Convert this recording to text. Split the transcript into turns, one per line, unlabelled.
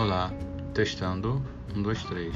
Olá, testando. Um, dois, três.